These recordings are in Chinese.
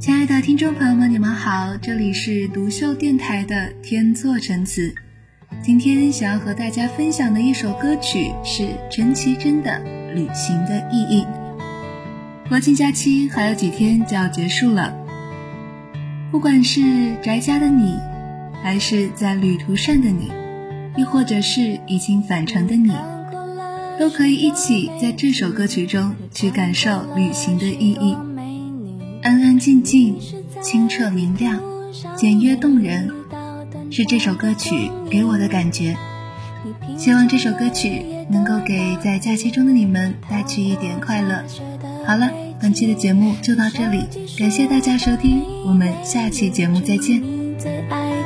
亲爱的听众朋友们，你们好，这里是独秀电台的天作陈词。今天想要和大家分享的一首歌曲是陈绮贞的《旅行的意义》。国庆假期还有几天就要结束了，不管是宅家的你，还是在旅途上的你，亦或者是已经返程的你，都可以一起在这首歌曲中去感受旅行的意义。安安静静，清澈明亮，简约动人，是这首歌曲给我的感觉。希望这首歌曲能够给在假期中的你们带去一点快乐。好了，本期的节目就到这里，感谢大家收听，我们下期节目再见。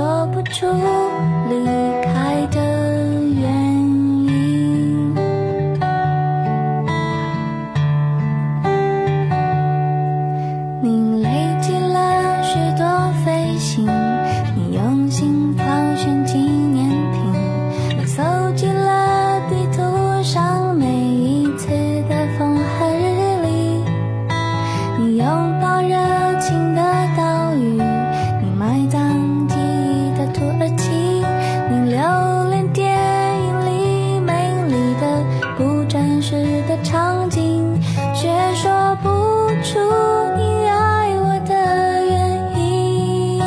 说不出理由。的场景，却说不出你爱我的原因，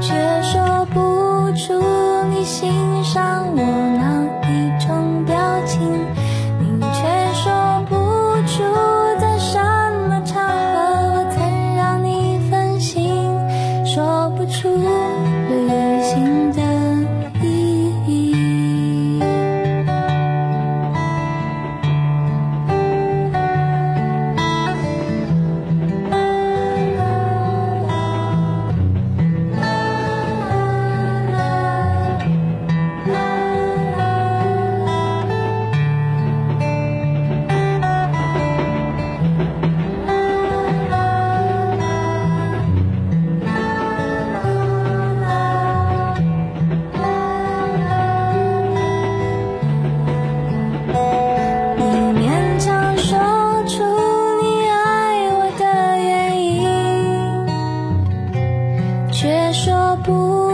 却说不出你欣赏我哪一种表情，你却说不出在什么场合我曾让你分心，说不出。